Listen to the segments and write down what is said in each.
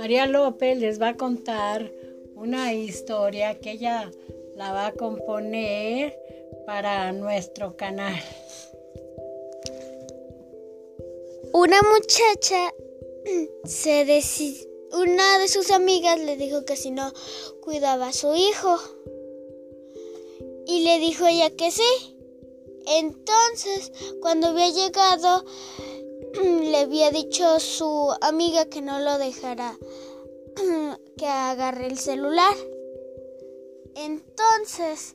María López les va a contar una historia que ella la va a componer para nuestro canal. Una muchacha se una de sus amigas le dijo que si no cuidaba a su hijo. Y le dijo ella que sí. Entonces, cuando había llegado, le había dicho su amiga que no lo dejara, que agarre el celular. Entonces,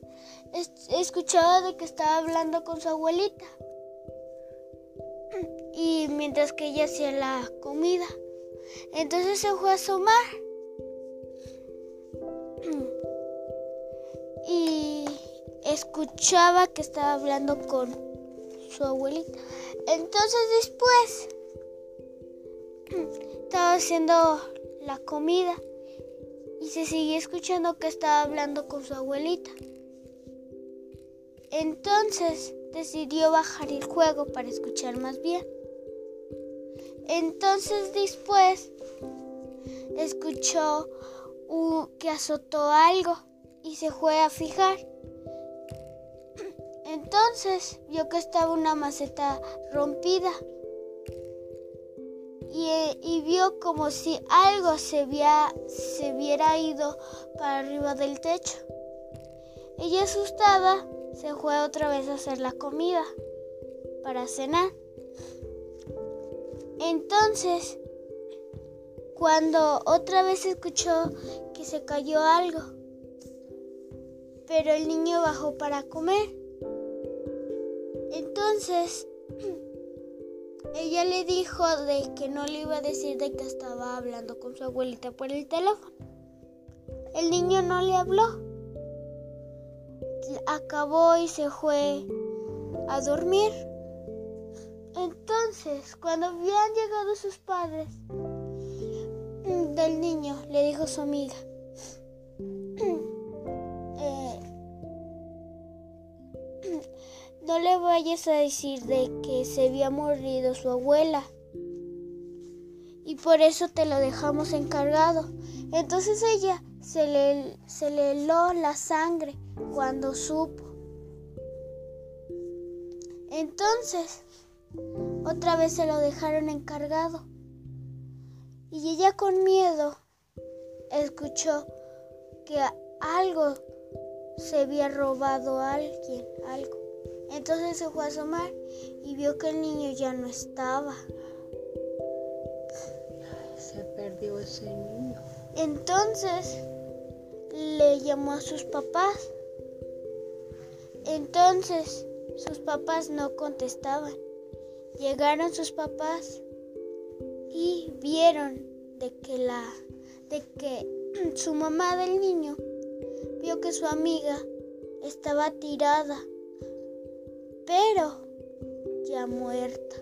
escuchaba de que estaba hablando con su abuelita. Y mientras que ella hacía la comida. Entonces se fue a asomar. Y escuchaba que estaba hablando con su abuelita. Entonces después estaba haciendo la comida y se siguió escuchando que estaba hablando con su abuelita. Entonces decidió bajar el juego para escuchar más bien. Entonces después escuchó que azotó algo y se fue a fijar. Entonces vio que estaba una maceta rompida y, vio como si algo se, había, se ido para arriba del techo. Ella asustada se fue otra vez a hacer la comida para cenar. Entonces, cuando otra vez escuchó que se cayó algo, pero el niño bajó para comer. Entonces, ella le dijo de que no le iba a decir de que estaba hablando con su abuelita por el teléfono. El niño no le habló. Acabó y se fue a dormir. Entonces, cuando habían llegado sus padres del niño, le dijo su amiga, No le vayas a decir de que se había morido su abuela. Y por eso te lo dejamos encargado. Entonces ella se le, se le heló la sangre cuando supo. Entonces, otra vez se lo dejaron encargado. Y ella con miedo escuchó que algo se había robado a alguien, algo. Entonces se fue a asomar y vio que el niño ya no estaba. Se perdió ese niño. Entonces le llamó a sus papás. Entonces sus papás no contestaban. Llegaron sus papás y vieron de que la de que su mamá del niño vio que su amiga estaba tirada pero ya muerta.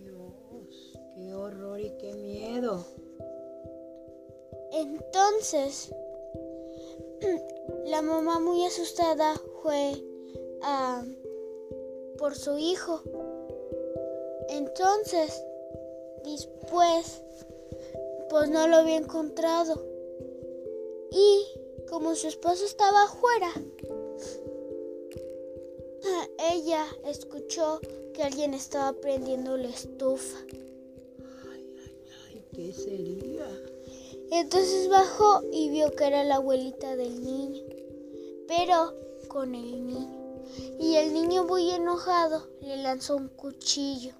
Dios, qué horror y qué miedo. Entonces, la mamá muy asustada fue a por su hijo. Entonces, después, pues no lo había encontrado. Y como su esposo estaba afuera, ella escuchó que alguien estaba prendiendo la estufa. Ay, ay, ay, ¿qué sería? Entonces bajó y vio que era la abuelita del niño, pero con el niño. Y el niño muy enojado le lanzó un cuchillo.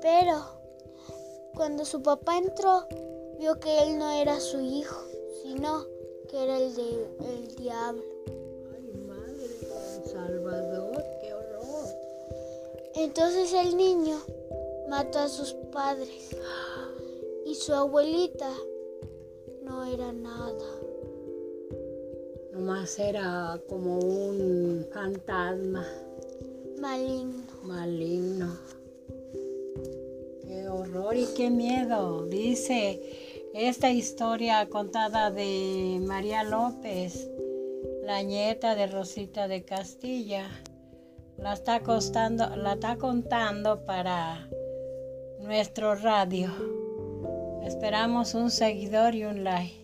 Pero cuando su papá entró, vio que él no era su hijo, sino que era el, del diablo. Salvador, qué horror. Entonces el niño mató a sus padres y su abuelita no era nada. Nomás era como un fantasma. Maligno. Maligno. Qué horror y qué miedo. Dice esta historia contada de María López la nieta de Rosita de Castilla. La está, costando, la está contando para nuestro radio. Esperamos un seguidor y un like.